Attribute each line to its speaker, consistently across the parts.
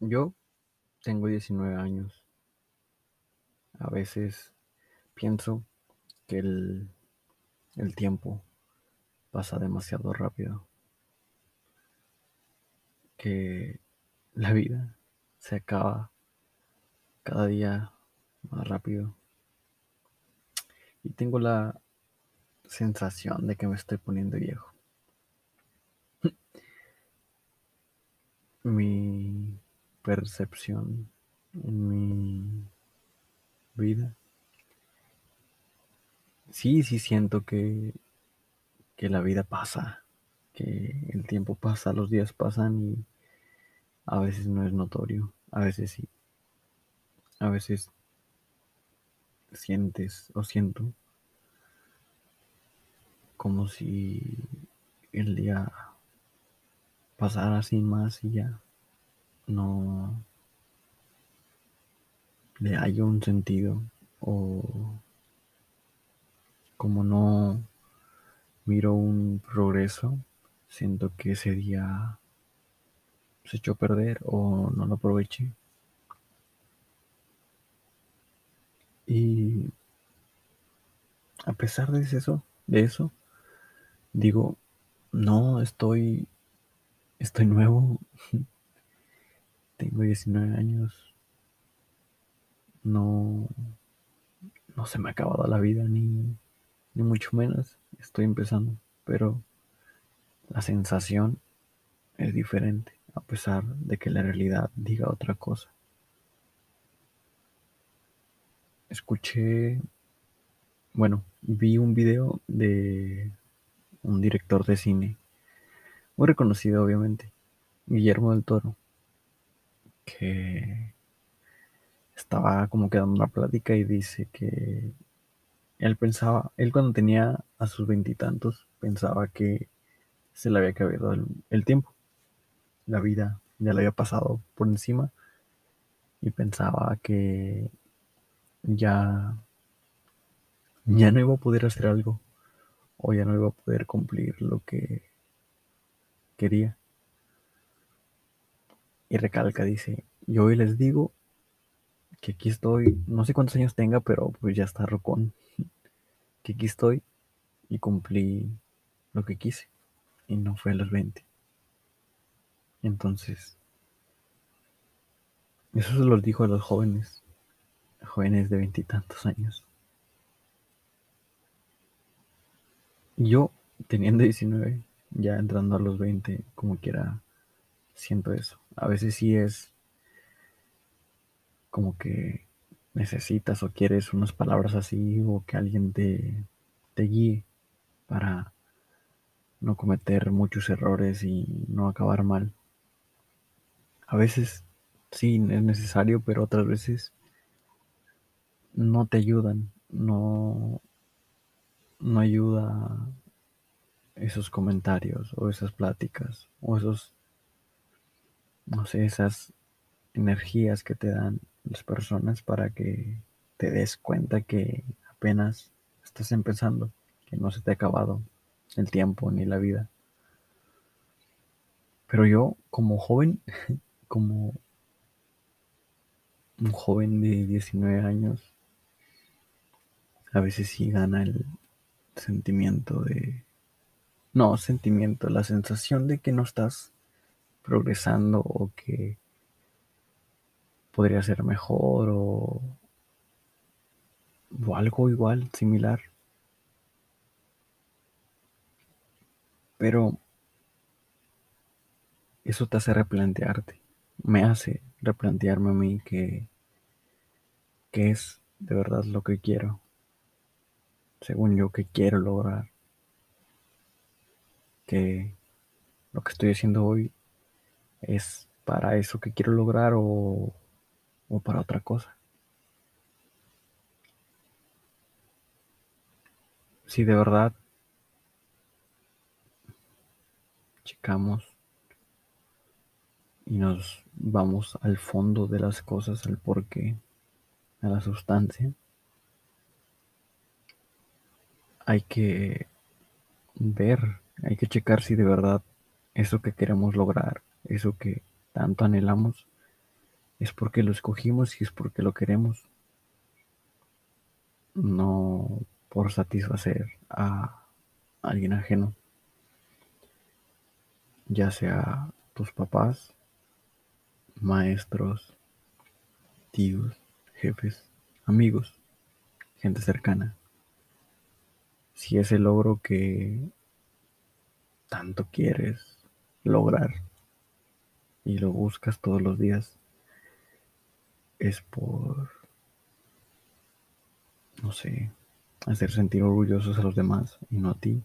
Speaker 1: Yo tengo 19 años. A veces pienso que el, el tiempo pasa demasiado rápido. Que la vida se acaba cada día más rápido. Y tengo la sensación de que me estoy poniendo viejo. Mi percepción en mi vida. Sí, sí siento que, que la vida pasa, que el tiempo pasa, los días pasan y a veces no es notorio, a veces sí. A veces sientes o siento como si el día pasara sin más y ya no le haya un sentido o como no miro un progreso, siento que ese día se echó a perder o no lo aproveché. Y a pesar de eso, de eso, digo, no, estoy, estoy nuevo, tengo 19 años, no, no se me ha acabado la vida, ni, ni mucho menos, estoy empezando, pero la sensación es diferente, a pesar de que la realidad diga otra cosa. Escuché, bueno, vi un video de un director de cine, muy reconocido obviamente, Guillermo del Toro, que estaba como que dando una plática y dice que él pensaba, él cuando tenía a sus veintitantos, pensaba que se le había acabado el, el tiempo, la vida ya le había pasado por encima y pensaba que ya, ya no iba a poder hacer algo o ya no iba a poder cumplir lo que quería. Y recalca, dice, yo hoy les digo que aquí estoy, no sé cuántos años tenga, pero pues ya está rocón, que aquí estoy y cumplí lo que quise y no fue a los 20. Entonces, eso se lo dijo a los jóvenes, jóvenes de veintitantos años. Yo, teniendo 19, ya entrando a los 20, como quiera, siento eso. A veces sí es como que necesitas o quieres unas palabras así o que alguien te, te guíe para no cometer muchos errores y no acabar mal. A veces sí es necesario, pero otras veces no te ayudan, no, no ayuda esos comentarios o esas pláticas o esos, no sé, esas energías que te dan las personas para que te des cuenta que apenas estás empezando, que no se te ha acabado el tiempo ni la vida. Pero yo como joven, como un joven de 19 años, a veces sí gana el sentimiento de... No, sentimiento, la sensación de que no estás progresando o que podría ser mejor o, algo igual, similar. Pero eso te hace replantearte, me hace replantearme a mí que, que es de verdad lo que quiero, según yo que quiero lograr, que lo que estoy haciendo hoy es para eso que quiero lograr o, o para otra cosa. Si de verdad checamos y nos vamos al fondo de las cosas, al porqué, a la sustancia, hay que ver, hay que checar si de verdad eso que queremos lograr, eso que tanto anhelamos, es porque lo escogimos y es porque lo queremos. No por satisfacer a alguien ajeno, ya sea tus papás, maestros, tíos, jefes, amigos, gente cercana. Si ese logro que tanto quieres lograr y lo buscas todos los días es por, no sé, hacer sentir orgullosos a los demás y no a ti.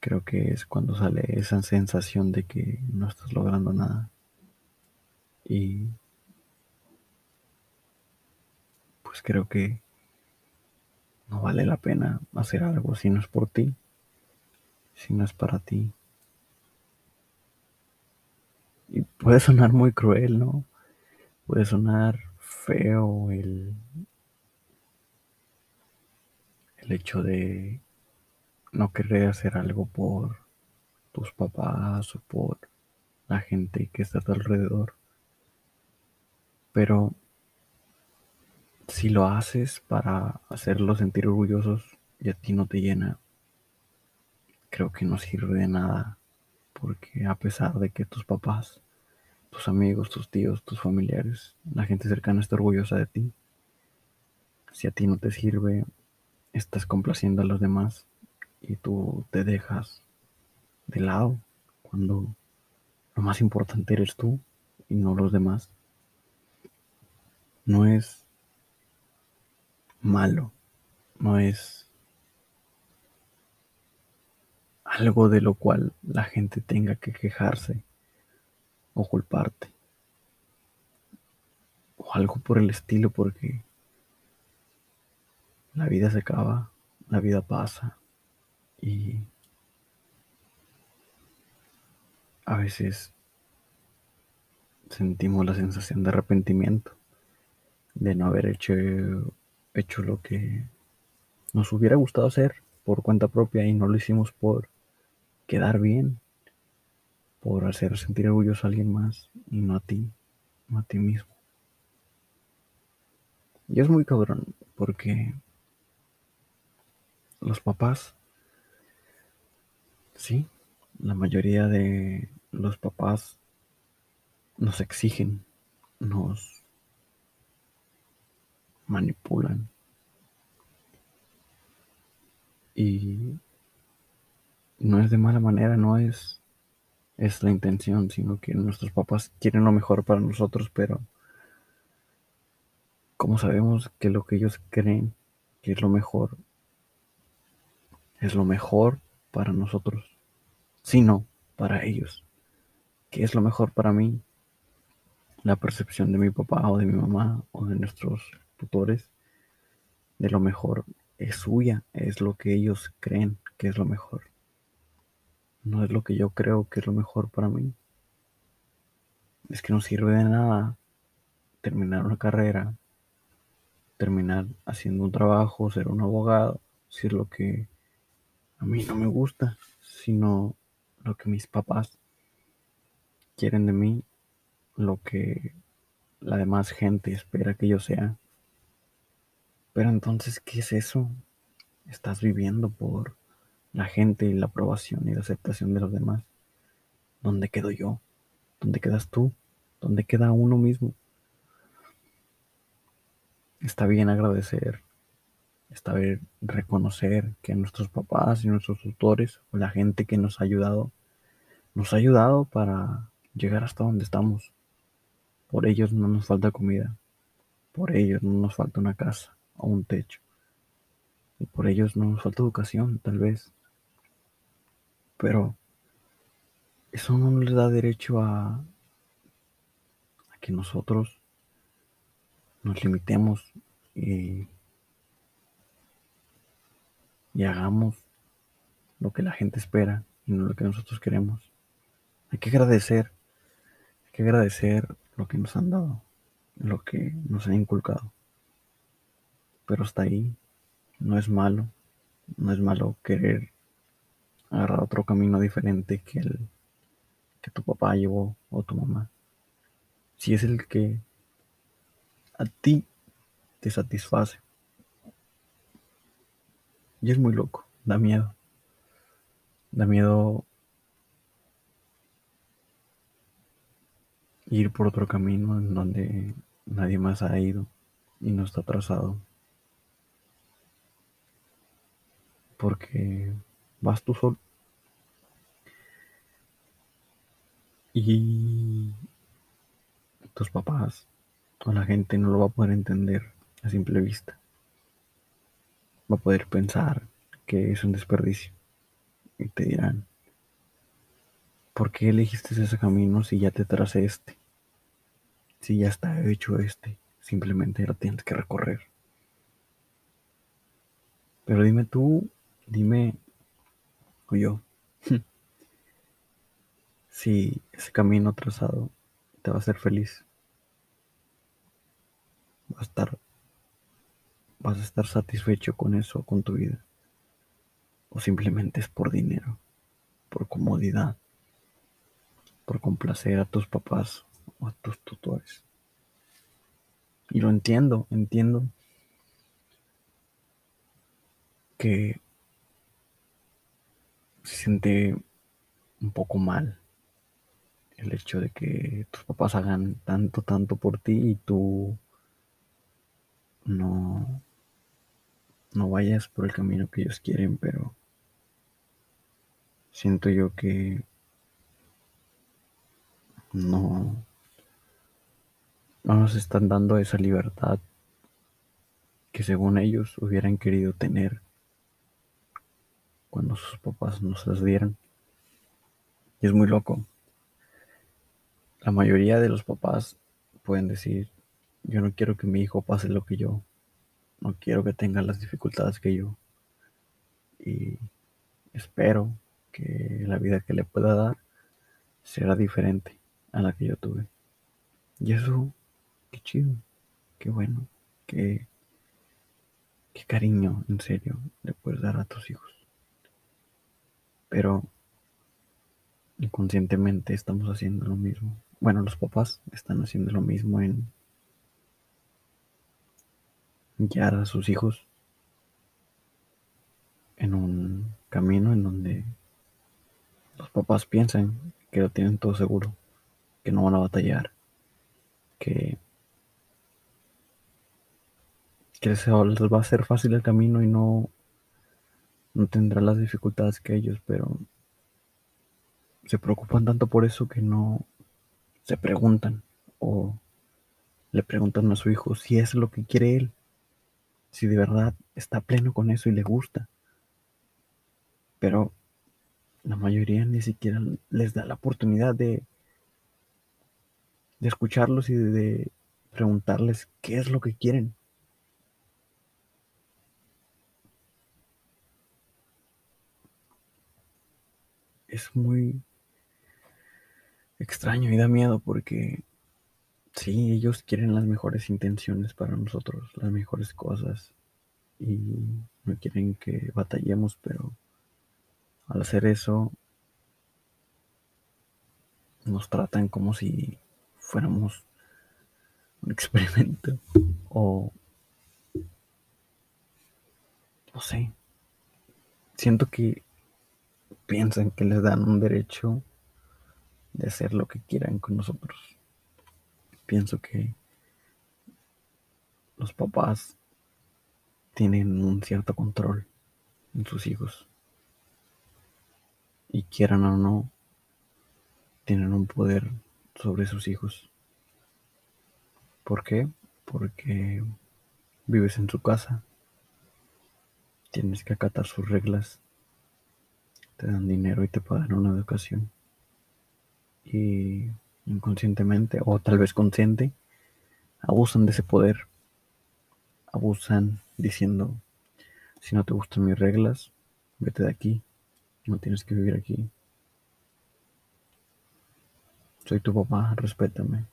Speaker 1: Creo que es cuando sale esa sensación de que no estás logrando nada. Y pues creo que no vale la pena hacer algo si no es por ti, si no es para ti. Y puede sonar muy cruel, ¿no? Puede sonar feo el, el hecho de no querer hacer algo por tus papás o por la gente que está a tu alrededor. Pero si lo haces para hacerlos sentir orgullosos y a ti no te llena, creo que no sirve de nada. Porque a pesar de que tus papás, tus amigos, tus tíos, tus familiares, la gente cercana está orgullosa de ti, si a ti no te sirve, estás complaciendo a los demás y tú te dejas de lado cuando lo más importante eres tú y no los demás. No es malo, no es algo de lo cual la gente tenga que quejarse o culparte. O algo por el estilo porque la vida se acaba, la vida pasa y a veces sentimos la sensación de arrepentimiento de no haber hecho, hecho lo que nos hubiera gustado hacer por cuenta propia y no lo hicimos por quedar bien, por hacer sentir orgulloso a alguien más y no a ti, no a ti mismo. Y es muy cabrón porque los papás, sí, la mayoría de los papás nos exigen, nos manipulan. Y no es de mala manera, no es, es la intención, sino que nuestros papás quieren lo mejor para nosotros, pero como sabemos que lo que ellos creen que es lo mejor es lo mejor para nosotros, sino para ellos. ¿Qué es lo mejor para mí? La percepción de mi papá o de mi mamá o de nuestros tutores de lo mejor es suya, es lo que ellos creen que es lo mejor. No es lo que yo creo que es lo mejor para mí. Es que no sirve de nada terminar una carrera, terminar haciendo un trabajo, ser un abogado, si es lo que a mí no me gusta, sino lo que mis papás quieren de mí, lo que la demás gente espera que yo sea. Pero entonces, ¿qué es eso? Estás viviendo por la gente y la aprobación y la aceptación de los demás. ¿Dónde quedo yo? ¿Dónde quedas tú? ¿Dónde queda uno mismo? Está bien agradecer está ver, reconocer que nuestros papás y nuestros tutores o la gente que nos ha ayudado, nos ha ayudado para llegar hasta donde estamos. Por ellos no nos falta comida, por ellos no nos falta una casa o un techo, y por ellos no nos falta educación, tal vez. Pero eso no les da derecho a, que nosotros nos limitemos y y hagamos lo que la gente espera y no lo que nosotros queremos. Hay que agradecer, hay que agradecer lo que nos han dado, lo que nos han inculcado. Pero hasta ahí no es malo, no es malo querer agarrar otro camino diferente que el que tu papá llevó o tu mamá. si es el que a ti te satisface. Y es muy loco, da miedo. Da miedo ir por otro camino en donde nadie más ha ido y no está trazado. Porque vas tú solo. Y tus papás o la gente no lo va a poder entender a simple vista. Va a poder pensar que es un desperdicio. Y te dirán, ¿por qué elegiste ese camino si ya te tracé este? Si ya está hecho este, simplemente lo tienes que recorrer. Pero dime tú, dime, yo, si ese camino trazado te va a hacer feliz. Vas a estar, vas a estar satisfecho con eso, con tu vida. O simplemente es por dinero, por comodidad, por complacer a tus papás o a tus tutores. Y lo entiendo, entiendo que se siente un poco mal el hecho de que tus papás hagan tanto, tanto por ti y tú no, no vayas por el camino que ellos quieren, pero siento yo que no, no nos están dando esa libertad que según ellos hubieran querido tener cuando sus papás nos las dieran. Y es muy loco. La mayoría de los papás pueden decir, yo no quiero que mi hijo pase lo que yo, no quiero que tenga las dificultades que yo. Y espero que la vida que le pueda dar será diferente a la que yo tuve. Y eso, qué chido, qué bueno, qué, qué cariño, en serio, le puedes dar a tus hijos. Pero inconscientemente estamos haciendo lo mismo. Bueno, los papás están haciendo lo mismo en guiar a sus hijos en un camino en donde los papás piensan que lo tienen todo seguro, que no van a batallar, que, que les va a ser fácil el camino y no, no tendrá las dificultades que ellos, pero se preocupan tanto por eso que no se preguntan o le preguntan a su hijo si es lo que quiere él, si de verdad está pleno con eso y le gusta. Pero la mayoría ni siquiera les da la oportunidad de, de escucharlos y de preguntarles qué es lo que quieren. Es muy extraño y da miedo porque sí, ellos quieren las mejores intenciones para nosotros, las mejores cosas y no quieren que batallemos, pero al hacer eso nos tratan como si fuéramos un experimento o no sé. Siento que piensan que les dan un derecho de hacer lo que quieran con nosotros. Pienso que los papás tienen un cierto control en sus hijos. Y quieran o no, tienen un poder sobre sus hijos. ¿Por qué? Porque vives en su casa. Tienes que acatar sus reglas. Te dan dinero y te pagan una educación y inconscientemente o tal vez consciente abusan de ese poder. Abusan diciendo, si no te gustan mis reglas, vete de aquí, no tienes que vivir aquí. Soy tu papá, respétame.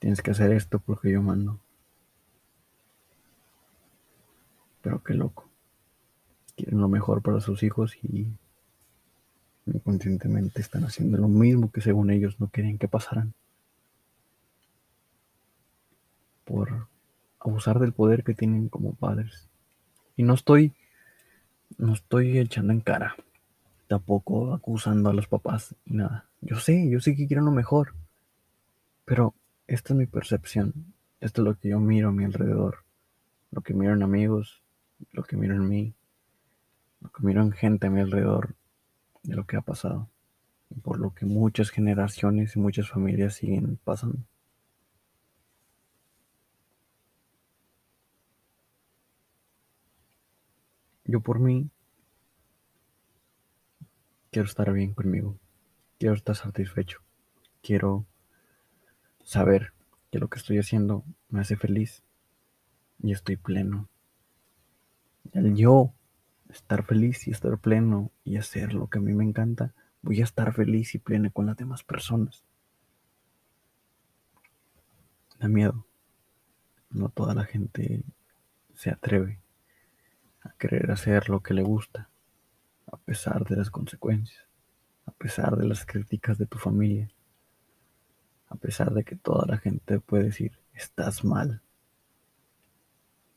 Speaker 1: Tienes que hacer esto porque yo mando. Pero qué loco. Quieren lo mejor para sus hijos y inconscientemente están haciendo lo mismo que según ellos no querían que pasaran. Por abusar del poder que tienen como padres. Y no estoy, no estoy echando en cara, tampoco acusando a los papás y nada. Yo sé, yo sé que quiero lo mejor, pero esta es mi percepción, esto es lo que yo miro a mi alrededor, lo que miro en amigos, lo que miro en mí, lo que miro en gente a mi alrededor, de lo que ha pasado, y por lo que muchas generaciones y muchas familias siguen pasando. Yo por mí quiero estar bien conmigo, quiero estar satisfecho, quiero saber que lo que estoy haciendo me hace feliz y estoy pleno. El yo estar feliz y estar pleno y hacer lo que a mí me encanta, voy a estar feliz y pleno con las demás personas. Da miedo. No toda la gente se atreve a querer hacer lo que le gusta, a pesar de las consecuencias, a pesar de las críticas de tu familia, a pesar de que toda la gente puede decir, estás mal.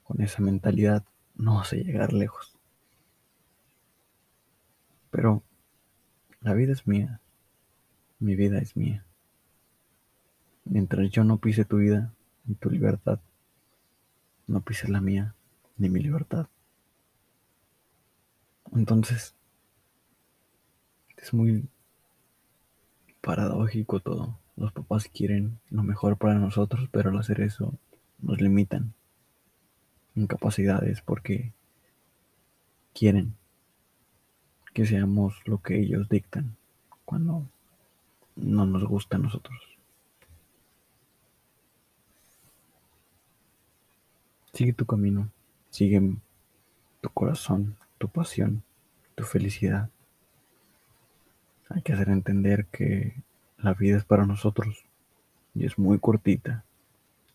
Speaker 1: Con esa mentalidad no vas llegar lejos. Pero la vida es mía, mi vida es mía. Mientras yo no pise tu vida ni tu libertad, no pises la mía ni mi libertad. Entonces, es muy paradójico todo. Los papás quieren lo mejor para nosotros, pero al hacer eso nos limitan incapacidades porque quieren que seamos lo que ellos dictan cuando no nos gusta a nosotros. Sigue tu camino, sigue tu corazón, tu pasión, tu felicidad. Hay que hacer entender que la vida es para nosotros y es muy cortita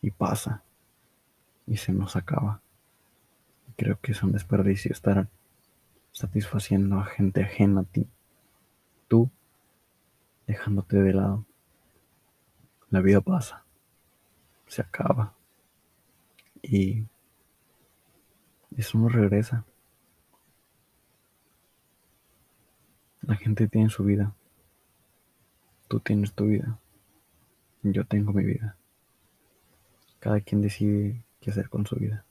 Speaker 1: y pasa y se nos acaba. Creo que es un desperdicio estar satisfaciendo a gente ajena a ti. Tú dejándote de lado. La vida pasa, se acaba y eso no regresa. La gente tiene su vida. Tú tienes tu vida. Yo tengo mi vida. Cada quien decide qué hacer con su vida.